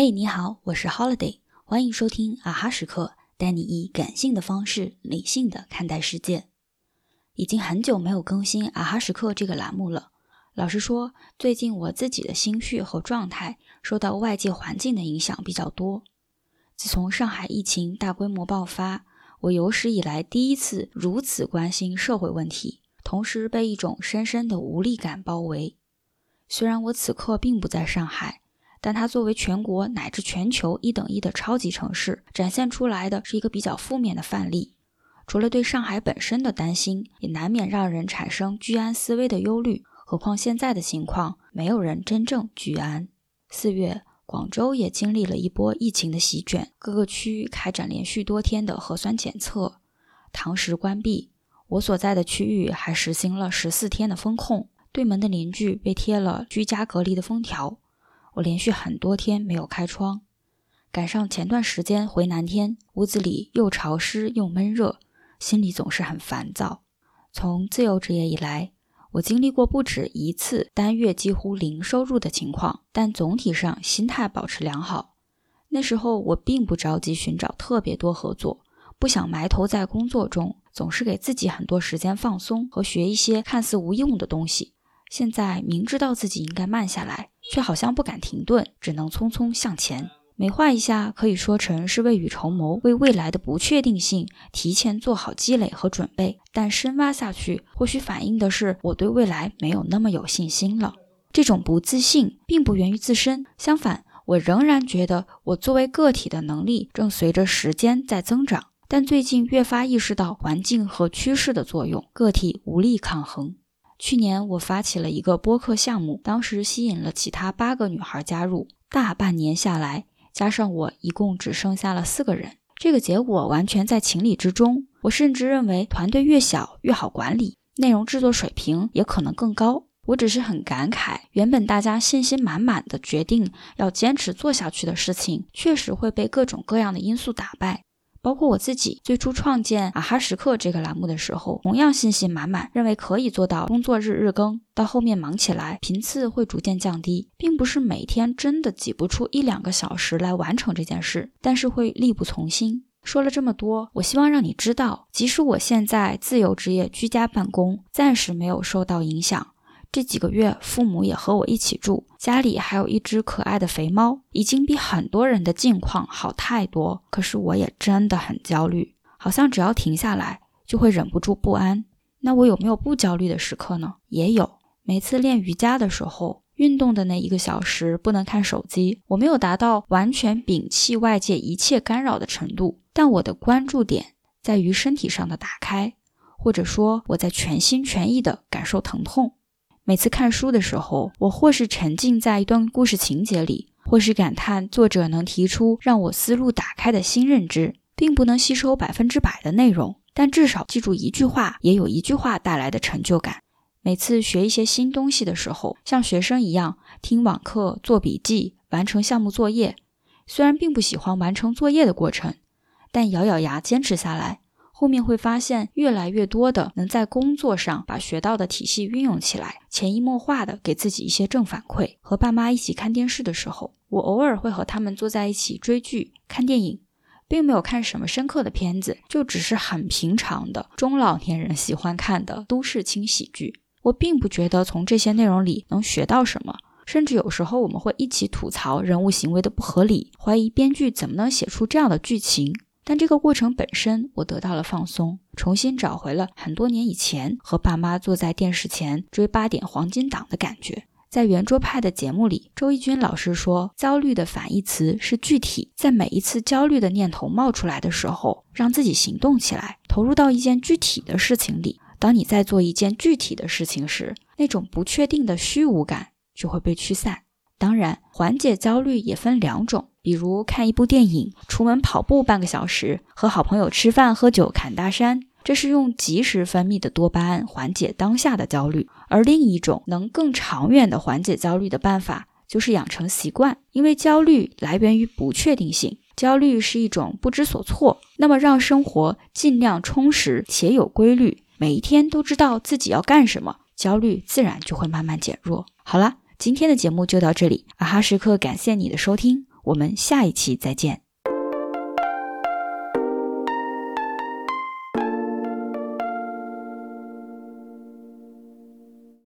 嘿，你好，我是 Holiday，欢迎收听啊哈时刻，带你以感性的方式理性的看待世界。已经很久没有更新啊哈时刻这个栏目了。老实说，最近我自己的心绪和状态受到外界环境的影响比较多。自从上海疫情大规模爆发，我有史以来第一次如此关心社会问题，同时被一种深深的无力感包围。虽然我此刻并不在上海。但它作为全国乃至全球一等一的超级城市，展现出来的是一个比较负面的范例。除了对上海本身的担心，也难免让人产生居安思危的忧虑。何况现在的情况，没有人真正居安。四月，广州也经历了一波疫情的席卷，各个区域开展连续多天的核酸检测，堂食关闭。我所在的区域还实行了十四天的封控，对门的邻居被贴了居家隔离的封条。我连续很多天没有开窗，赶上前段时间回南天，屋子里又潮湿又闷热，心里总是很烦躁。从自由职业以来，我经历过不止一次单月几乎零收入的情况，但总体上心态保持良好。那时候我并不着急寻找特别多合作，不想埋头在工作中，总是给自己很多时间放松和学一些看似无用的东西。现在明知道自己应该慢下来，却好像不敢停顿，只能匆匆向前。美化一下，可以说成是未雨绸缪，为未来的不确定性提前做好积累和准备。但深挖下去，或许反映的是我对未来没有那么有信心了。这种不自信并不源于自身，相反，我仍然觉得我作为个体的能力正随着时间在增长。但最近越发意识到环境和趋势的作用，个体无力抗衡。去年我发起了一个播客项目，当时吸引了其他八个女孩加入。大半年下来，加上我，一共只剩下了四个人。这个结果完全在情理之中。我甚至认为，团队越小越好管理，内容制作水平也可能更高。我只是很感慨，原本大家信心满满的决定要坚持做下去的事情，确实会被各种各样的因素打败。包括我自己最初创建啊哈时刻这个栏目的时候，同样信心满满，认为可以做到工作日日更。到后面忙起来，频次会逐渐降低，并不是每天真的挤不出一两个小时来完成这件事，但是会力不从心。说了这么多，我希望让你知道，即使我现在自由职业居家办公，暂时没有受到影响。这几个月，父母也和我一起住，家里还有一只可爱的肥猫，已经比很多人的境况好太多。可是我也真的很焦虑，好像只要停下来，就会忍不住不安。那我有没有不焦虑的时刻呢？也有。每次练瑜伽的时候，运动的那一个小时不能看手机，我没有达到完全摒弃外界一切干扰的程度，但我的关注点在于身体上的打开，或者说我在全心全意地感受疼痛。每次看书的时候，我或是沉浸在一段故事情节里，或是感叹作者能提出让我思路打开的新认知，并不能吸收百分之百的内容，但至少记住一句话，也有一句话带来的成就感。每次学一些新东西的时候，像学生一样听网课、做笔记、完成项目作业，虽然并不喜欢完成作业的过程，但咬咬牙坚持下来。后面会发现越来越多的能在工作上把学到的体系运用起来，潜移默化的给自己一些正反馈。和爸妈一起看电视的时候，我偶尔会和他们坐在一起追剧、看电影，并没有看什么深刻的片子，就只是很平常的中老年人喜欢看的都市轻喜剧。我并不觉得从这些内容里能学到什么，甚至有时候我们会一起吐槽人物行为的不合理，怀疑编剧怎么能写出这样的剧情。但这个过程本身，我得到了放松，重新找回了很多年以前和爸妈坐在电视前追八点黄金档的感觉。在圆桌派的节目里，周轶君老师说，焦虑的反义词是具体。在每一次焦虑的念头冒出来的时候，让自己行动起来，投入到一件具体的事情里。当你在做一件具体的事情时，那种不确定的虚无感就会被驱散。当然，缓解焦虑也分两种。比如看一部电影、出门跑步半个小时、和好朋友吃饭喝酒侃大山，这是用及时分泌的多巴胺缓解当下的焦虑。而另一种能更长远的缓解焦虑的办法，就是养成习惯。因为焦虑来源于不确定性，焦虑是一种不知所措。那么让生活尽量充实且有规律，每一天都知道自己要干什么，焦虑自然就会慢慢减弱。好了，今天的节目就到这里，啊哈时刻感谢你的收听。我们下一期再见。